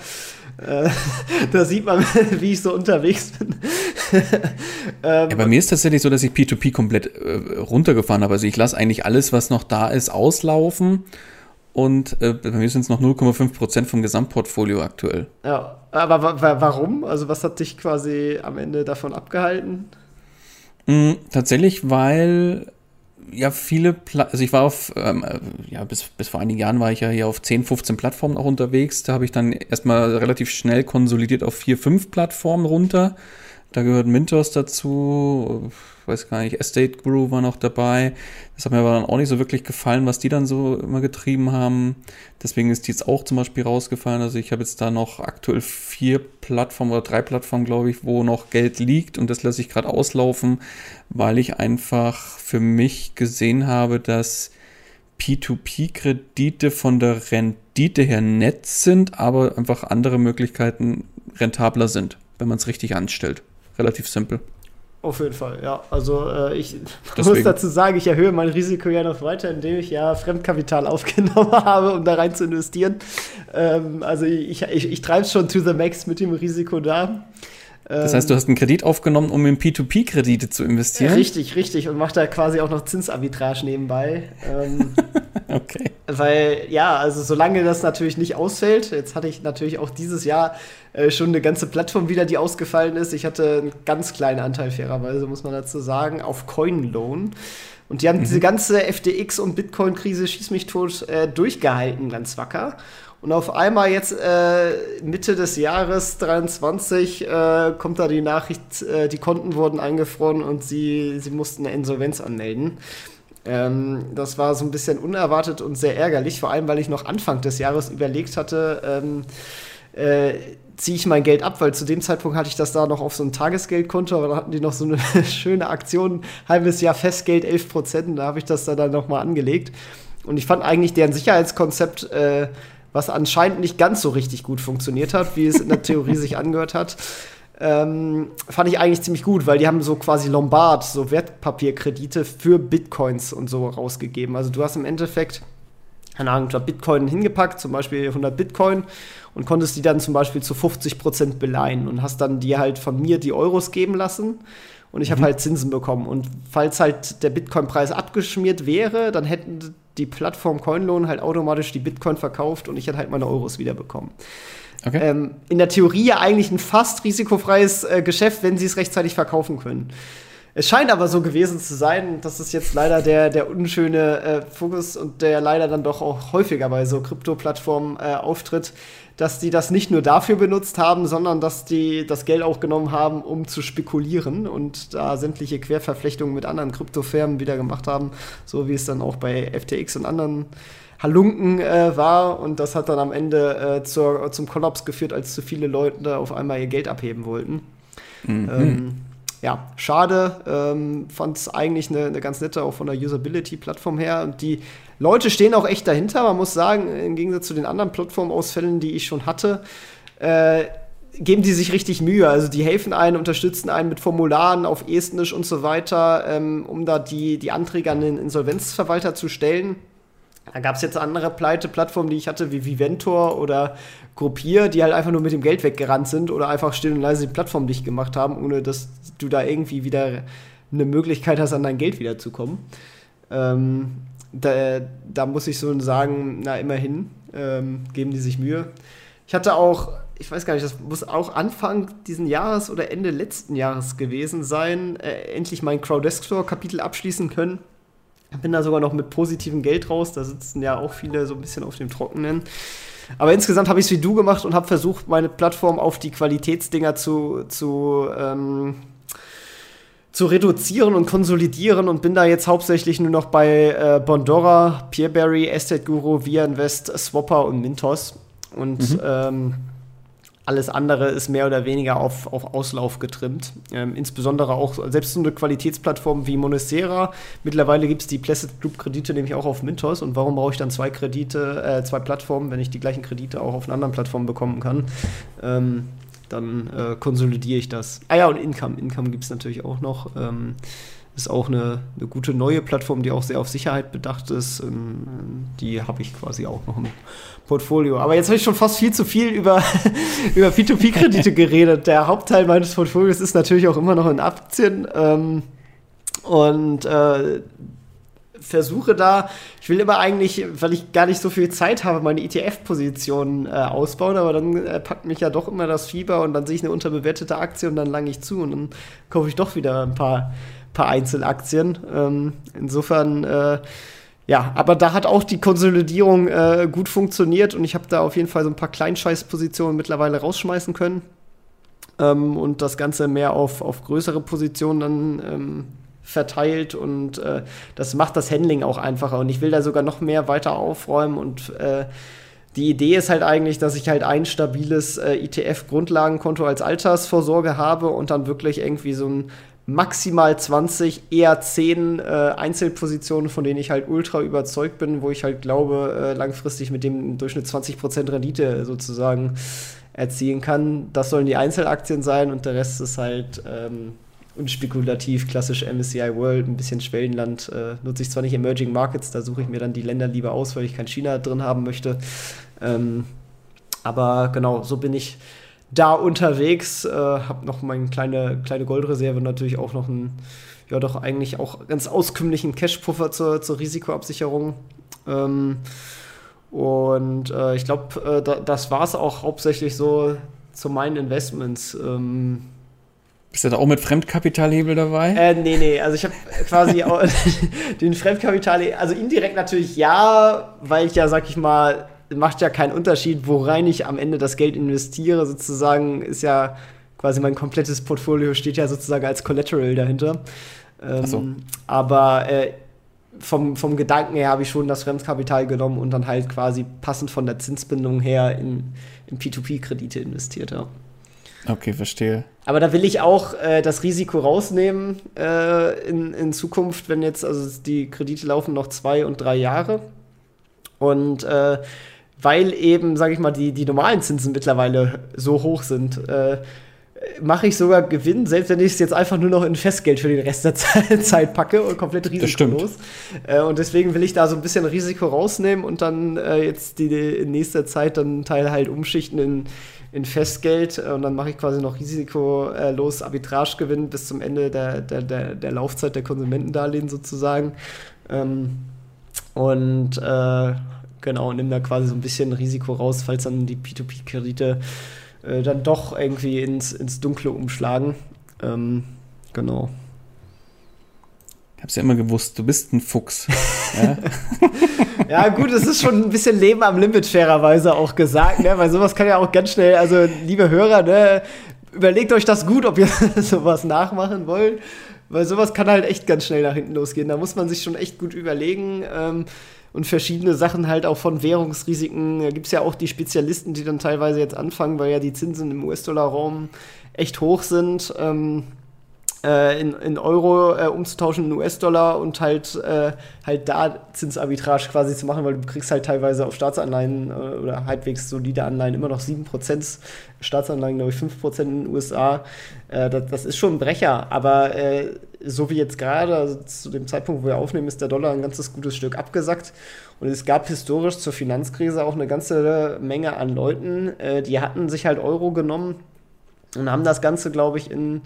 S1: Äh, da sieht man, wie ich so unterwegs bin.
S2: ähm, ja, bei mir ist tatsächlich so, dass ich P2P komplett äh, runtergefahren habe. Also ich lasse eigentlich alles, was noch da ist, auslaufen. Und äh, bei mir sind es noch 0,5 Prozent vom Gesamtportfolio aktuell.
S1: Ja, aber warum? Also was hat dich quasi am Ende davon abgehalten?
S2: Mhm, tatsächlich, weil ja viele, Pla also ich war auf, ähm, äh, ja, bis, bis vor einigen Jahren war ich ja hier auf 10, 15 Plattformen auch unterwegs. Da habe ich dann erstmal relativ schnell konsolidiert auf 4, 5 Plattformen runter. Da gehört Mintos dazu, weiß gar nicht, Estate Guru war noch dabei. Das hat mir aber dann auch nicht so wirklich gefallen, was die dann so immer getrieben haben. Deswegen ist die jetzt auch zum Beispiel rausgefallen. Also ich habe jetzt da noch aktuell vier Plattformen oder drei Plattformen, glaube ich, wo noch Geld liegt und das lasse ich gerade auslaufen, weil ich einfach für mich gesehen habe, dass P2P-Kredite von der Rendite her nett sind, aber einfach andere Möglichkeiten rentabler sind, wenn man es richtig anstellt. Relativ simpel.
S1: Auf jeden Fall, ja. Also äh, ich Deswegen. muss dazu sagen, ich erhöhe mein Risiko ja noch weiter, indem ich ja Fremdkapital aufgenommen habe, um da rein zu investieren. Ähm, also ich, ich, ich treibe es schon to the max mit dem Risiko da.
S2: Das heißt, du hast einen Kredit aufgenommen, um in P2P-Kredite zu investieren?
S1: Richtig, richtig. Und macht da quasi auch noch Zinsarbitrage nebenbei. Ähm,
S2: okay.
S1: Weil, ja, also solange das natürlich nicht ausfällt, jetzt hatte ich natürlich auch dieses Jahr äh, schon eine ganze Plattform wieder, die ausgefallen ist. Ich hatte einen ganz kleinen Anteil, fairerweise, muss man dazu sagen, auf CoinLoan. Und die haben mhm. diese ganze FTX- und Bitcoin-Krise, schieß mich tot, äh, durchgehalten, ganz wacker. Und auf einmal jetzt äh, Mitte des Jahres 23 äh, kommt da die Nachricht, äh, die Konten wurden eingefroren und sie, sie mussten eine Insolvenz anmelden. Ähm, das war so ein bisschen unerwartet und sehr ärgerlich, vor allem weil ich noch Anfang des Jahres überlegt hatte, ähm, äh, ziehe ich mein Geld ab, weil zu dem Zeitpunkt hatte ich das da noch auf so ein Tagesgeldkonto, aber da hatten die noch so eine schöne Aktion, halbes Jahr Festgeld 11 Prozent, da habe ich das da dann nochmal angelegt. Und ich fand eigentlich deren Sicherheitskonzept äh, was anscheinend nicht ganz so richtig gut funktioniert hat, wie es in der Theorie sich angehört hat. Ähm, fand ich eigentlich ziemlich gut, weil die haben so quasi Lombard, so Wertpapierkredite für Bitcoins und so rausgegeben. Also du hast im Endeffekt, keine Ahnung, du hast Bitcoin hingepackt, zum Beispiel 100 Bitcoin und konntest die dann zum Beispiel zu 50 Prozent beleihen und hast dann dir halt von mir die Euros geben lassen und ich habe mhm. halt Zinsen bekommen. Und falls halt der Bitcoin-Preis abgeschmiert wäre, dann hätten die Plattform Coinloan halt automatisch die Bitcoin verkauft und ich hätte halt meine Euros wiederbekommen. Okay. Ähm, in der Theorie ja eigentlich ein fast risikofreies äh, Geschäft, wenn sie es rechtzeitig verkaufen können. Es scheint aber so gewesen zu sein, dass es jetzt leider der, der unschöne äh, Fokus und der leider dann doch auch häufiger bei so Krypto-Plattformen äh, auftritt, dass die das nicht nur dafür benutzt haben, sondern dass die das Geld auch genommen haben, um zu spekulieren und da sämtliche Querverflechtungen mit anderen Kryptofirmen wieder gemacht haben, so wie es dann auch bei FTX und anderen Halunken äh, war. Und das hat dann am Ende äh, zur, zum Kollaps geführt, als zu viele Leute da auf einmal ihr Geld abheben wollten. Mhm. Ähm, ja, schade. Ähm, Fand es eigentlich eine, eine ganz nette, auch von der Usability-Plattform her. Und die Leute stehen auch echt dahinter. Man muss sagen, im Gegensatz zu den anderen Plattformausfällen, die ich schon hatte, äh, geben die sich richtig Mühe. Also die helfen einen, unterstützen einen mit Formularen auf Estnisch und so weiter, ähm, um da die, die Anträge an den Insolvenzverwalter zu stellen. Da gab es jetzt andere Pleite-Plattformen, die ich hatte, wie Viventor oder Gruppier, die halt einfach nur mit dem Geld weggerannt sind oder einfach still und leise die Plattform dicht gemacht haben, ohne dass du da irgendwie wieder eine Möglichkeit hast, an dein Geld wiederzukommen. Ähm, da, da, muss ich so sagen, na immerhin, ähm, geben die sich Mühe. Ich hatte auch, ich weiß gar nicht, das muss auch Anfang diesen Jahres oder Ende letzten Jahres gewesen sein, äh, endlich mein Crowdesk Store-Kapitel abschließen können. Bin da sogar noch mit positivem Geld raus, da sitzen ja auch viele so ein bisschen auf dem Trockenen. Aber insgesamt habe ich es wie du gemacht und habe versucht, meine Plattform auf die Qualitätsdinger zu, zu ähm, zu reduzieren und konsolidieren und bin da jetzt hauptsächlich nur noch bei äh, Bondora, Peerberry, Estate Guru, Via Invest, Swapper und Mintos. Und mhm. ähm, alles andere ist mehr oder weniger auf, auf Auslauf getrimmt. Ähm, insbesondere auch selbst so eine Qualitätsplattform wie Monestera. Mittlerweile gibt es die Placid Group Kredite nämlich auch auf Mintos. Und warum brauche ich dann zwei Kredite, äh, zwei Plattformen, wenn ich die gleichen Kredite auch auf einer anderen Plattform bekommen kann? Ähm, dann äh, konsolidiere ich das. Ah ja, und Income. Income gibt es natürlich auch noch. Ähm, ist auch eine, eine, gute neue Plattform, die auch sehr auf Sicherheit bedacht ist. Ähm, die habe ich quasi auch noch im Portfolio. Aber jetzt habe ich schon fast viel zu viel über, über P2P-Kredite geredet. Der Hauptteil meines Portfolios ist natürlich auch immer noch in Aktien. Ähm, und äh, versuche da, ich will immer eigentlich, weil ich gar nicht so viel Zeit habe, meine ETF-Position äh, ausbauen, aber dann äh, packt mich ja doch immer das Fieber und dann sehe ich eine unterbewertete Aktie und dann lange ich zu und dann kaufe ich doch wieder ein paar paar Einzelaktien. Ähm, insofern, äh, ja, aber da hat auch die Konsolidierung äh, gut funktioniert und ich habe da auf jeden Fall so ein paar Kleinscheißpositionen mittlerweile rausschmeißen können ähm, und das Ganze mehr auf, auf größere Positionen dann ähm, verteilt und äh, das macht das Handling auch einfacher und ich will da sogar noch mehr weiter aufräumen und äh, die Idee ist halt eigentlich, dass ich halt ein stabiles äh, ETF-Grundlagenkonto als Altersvorsorge habe und dann wirklich irgendwie so ein maximal 20, eher 10 äh, Einzelpositionen, von denen ich halt ultra überzeugt bin, wo ich halt glaube, äh, langfristig mit dem Durchschnitt 20% Rendite sozusagen erzielen kann. Das sollen die Einzelaktien sein und der Rest ist halt ähm, unspekulativ, klassisch MSCI World, ein bisschen Schwellenland. Äh, nutze ich zwar nicht Emerging Markets, da suche ich mir dann die Länder lieber aus, weil ich kein China drin haben möchte. Ähm, aber genau, so bin ich da unterwegs. Äh, habe noch meine kleine, kleine Goldreserve, natürlich auch noch einen, ja doch eigentlich auch ganz auskömmlichen Cashpuffer zur, zur Risikoabsicherung. Ähm, und äh, ich glaube, äh, da, das war es auch hauptsächlich so zu meinen Investments. Ähm,
S2: bist du da auch mit Fremdkapitalhebel dabei?
S1: Äh, nee, nee, also ich habe quasi den Fremdkapital, also indirekt natürlich ja, weil ich ja, sag ich mal, macht ja keinen Unterschied, worein ich am Ende das Geld investiere. Sozusagen ist ja quasi mein komplettes Portfolio steht ja sozusagen als Collateral dahinter. Ähm, so. Aber äh, vom, vom Gedanken her habe ich schon das Fremdkapital genommen und dann halt quasi passend von der Zinsbindung her in, in P2P-Kredite investiert. Ja.
S2: Okay, verstehe.
S1: Aber da will ich auch äh, das Risiko rausnehmen äh, in, in Zukunft, wenn jetzt, also die Kredite laufen noch zwei und drei Jahre. Und äh, weil eben, sage ich mal, die, die normalen Zinsen mittlerweile so hoch sind, äh, mache ich sogar Gewinn, selbst wenn ich es jetzt einfach nur noch in Festgeld für den Rest der Zeit packe und komplett risikolos. Äh, und deswegen will ich da so ein bisschen Risiko rausnehmen und dann äh, jetzt die, die, in nächster Zeit dann einen Teil halt umschichten in, in Festgeld und dann mache ich quasi noch risikolos Arbitragegewinn bis zum Ende der, der, der, der Laufzeit der Konsumentendarlehen sozusagen. Ähm, und äh, Genau, nimm da quasi so ein bisschen Risiko raus, falls dann die P2P-Kredite äh, dann doch irgendwie ins, ins Dunkle umschlagen. Ähm, genau.
S2: Ich hab's ja immer gewusst, du bist ein Fuchs. ja?
S1: ja, gut, es ist schon ein bisschen Leben am Limit, fairerweise auch gesagt, ne? weil sowas kann ja auch ganz schnell, also liebe Hörer, ne, überlegt euch das gut, ob ihr sowas nachmachen wollt, weil sowas kann halt echt ganz schnell nach hinten losgehen. Da muss man sich schon echt gut überlegen. Ähm, und verschiedene Sachen halt auch von Währungsrisiken. Da gibt es ja auch die Spezialisten, die dann teilweise jetzt anfangen, weil ja die Zinsen im US-Dollar-Raum echt hoch sind. Ähm, äh, in, in, Euro äh, umzutauschen in US-Dollar und halt, äh, halt da Zinsarbitrage quasi zu machen, weil du kriegst halt teilweise auf Staatsanleihen äh, oder halbwegs solide Anleihen immer noch 7%, Staatsanleihen glaube ich 5% in den USA. Äh, das, das, ist schon ein Brecher, aber äh, so wie jetzt gerade, also zu dem Zeitpunkt, wo wir aufnehmen, ist der Dollar ein ganzes gutes Stück abgesackt. Und es gab historisch zur Finanzkrise auch eine ganze Menge an Leuten, die hatten sich halt Euro genommen und haben das Ganze, glaube ich, in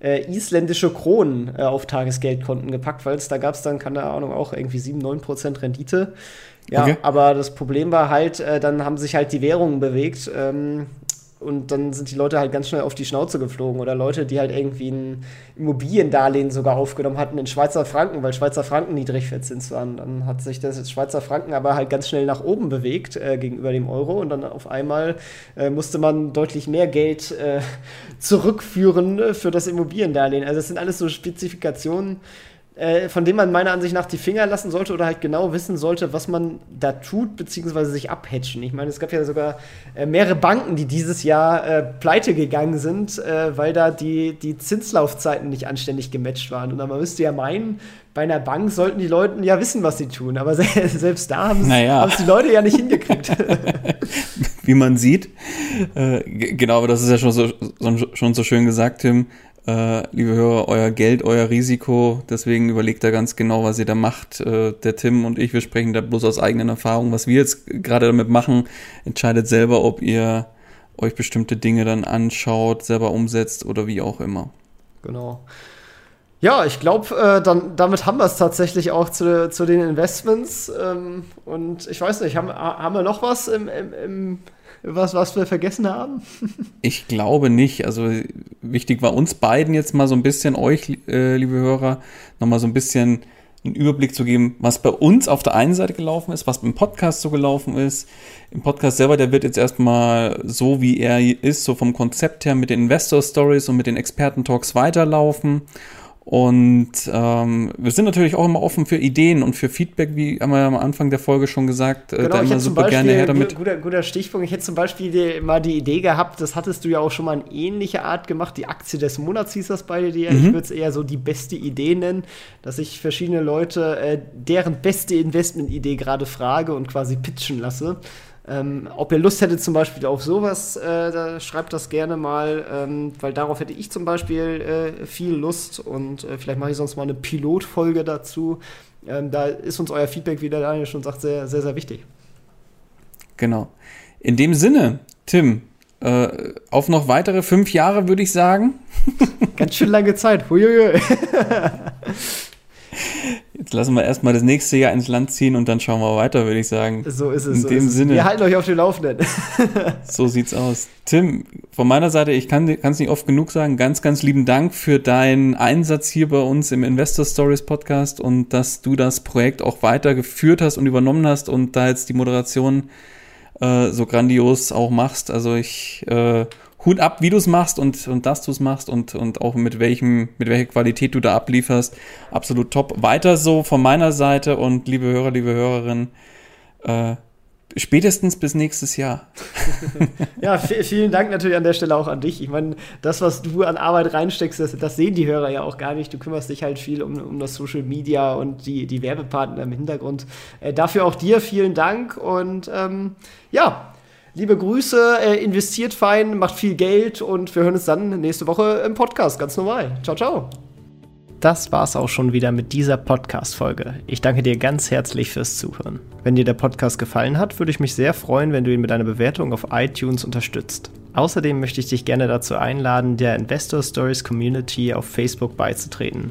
S1: äh, isländische Kronen äh, auf Tagesgeldkonten gepackt, weil es da gab es dann, keine Ahnung, auch irgendwie 7, 9 Prozent Rendite. Ja, okay. aber das Problem war halt, äh, dann haben sich halt die Währungen bewegt. Ähm, und dann sind die Leute halt ganz schnell auf die Schnauze geflogen oder Leute, die halt irgendwie ein Immobiliendarlehen sogar aufgenommen hatten in Schweizer Franken, weil Schweizer Franken niedrig verzinst waren. Dann hat sich das Schweizer Franken aber halt ganz schnell nach oben bewegt äh, gegenüber dem Euro und dann auf einmal äh, musste man deutlich mehr Geld äh, zurückführen für das Immobiliendarlehen. Also das sind alles so Spezifikationen, äh, von dem man meiner Ansicht nach die Finger lassen sollte oder halt genau wissen sollte, was man da tut, beziehungsweise sich abhatchen. Ich meine, es gab ja sogar äh, mehrere Banken, die dieses Jahr äh, pleite gegangen sind, äh, weil da die, die Zinslaufzeiten nicht anständig gematcht waren. Und man müsste ja meinen, bei einer Bank sollten die Leute ja wissen, was sie tun. Aber selbst da haben es
S2: naja.
S1: die Leute ja nicht hingekriegt.
S2: Wie man sieht. Äh, genau, aber das ist ja schon so, schon so schön gesagt, Tim äh, liebe Hörer, euer Geld, euer Risiko. Deswegen überlegt da ganz genau, was ihr da macht. Äh, der Tim und ich, wir sprechen da bloß aus eigenen Erfahrungen. Was wir jetzt gerade damit machen, entscheidet selber, ob ihr euch bestimmte Dinge dann anschaut, selber umsetzt oder wie auch immer.
S1: Genau. Ja, ich glaube, äh, damit haben wir es tatsächlich auch zu, zu den Investments. Ähm, und ich weiß nicht, haben, haben wir noch was im, im, im was, was wir vergessen haben?
S2: ich glaube nicht. Also wichtig war uns beiden jetzt mal so ein bisschen, euch, äh, liebe Hörer, nochmal so ein bisschen einen Überblick zu geben, was bei uns auf der einen Seite gelaufen ist, was im Podcast so gelaufen ist. Im Podcast selber, der wird jetzt erstmal so, wie er ist, so vom Konzept her mit den Investor Stories und mit den Experten Talks weiterlaufen. Und ähm, wir sind natürlich auch immer offen für Ideen und für Feedback, wie haben wir ja am Anfang der Folge schon gesagt,
S1: äh, genau, da immer super Beispiel, gerne her damit. Guter, guter Stichpunkt. Ich hätte zum Beispiel die, mal die Idee gehabt, das hattest du ja auch schon mal in ähnlicher Art gemacht. Die Aktie des Monats hieß das bei dir. Mhm. Ich würde es eher so die beste Idee nennen, dass ich verschiedene Leute äh, deren beste Investmentidee gerade frage und quasi pitchen lasse. Ähm, ob ihr Lust hättet zum Beispiel auf sowas, äh, da schreibt das gerne mal, ähm, weil darauf hätte ich zum Beispiel äh, viel Lust und äh, vielleicht mache ich sonst mal eine Pilotfolge dazu. Ähm, da ist uns euer Feedback, wie der Daniel schon sagt, sehr, sehr, sehr wichtig.
S2: Genau. In dem Sinne, Tim, äh, auf noch weitere fünf Jahre würde ich sagen.
S1: Ganz schön lange Zeit. Huiuiui.
S2: Jetzt lassen wir erstmal das nächste Jahr ins Land ziehen und dann schauen wir weiter, würde ich sagen.
S1: So ist es.
S2: In
S1: so
S2: dem Sinne.
S1: Wir halten euch auf dem Laufenden.
S2: so sieht's aus. Tim, von meiner Seite, ich kann es nicht oft genug sagen, ganz, ganz lieben Dank für deinen Einsatz hier bei uns im Investor Stories Podcast und dass du das Projekt auch weitergeführt hast und übernommen hast und da jetzt die Moderation äh, so grandios auch machst. Also ich äh, Hut ab, wie du es machst und, und dass du es machst und, und auch mit welchem, mit welcher Qualität du da ablieferst. Absolut top. Weiter so von meiner Seite und liebe Hörer, liebe Hörerinnen, äh, spätestens bis nächstes Jahr.
S1: ja, vielen Dank natürlich an der Stelle auch an dich. Ich meine, das, was du an Arbeit reinsteckst, das, das, sehen die Hörer ja auch gar nicht. Du kümmerst dich halt viel um, um das Social Media und die, die Werbepartner im Hintergrund. Äh, dafür auch dir vielen Dank und ähm, ja, Liebe Grüße, äh, investiert fein, macht viel Geld und wir hören uns dann nächste Woche im Podcast, ganz normal. Ciao, ciao. Das war's auch schon wieder mit dieser Podcast-Folge. Ich danke dir ganz herzlich fürs Zuhören. Wenn dir der Podcast gefallen hat, würde ich mich sehr freuen, wenn du ihn mit einer Bewertung auf iTunes unterstützt. Außerdem möchte ich dich gerne dazu einladen, der Investor Stories Community auf Facebook beizutreten.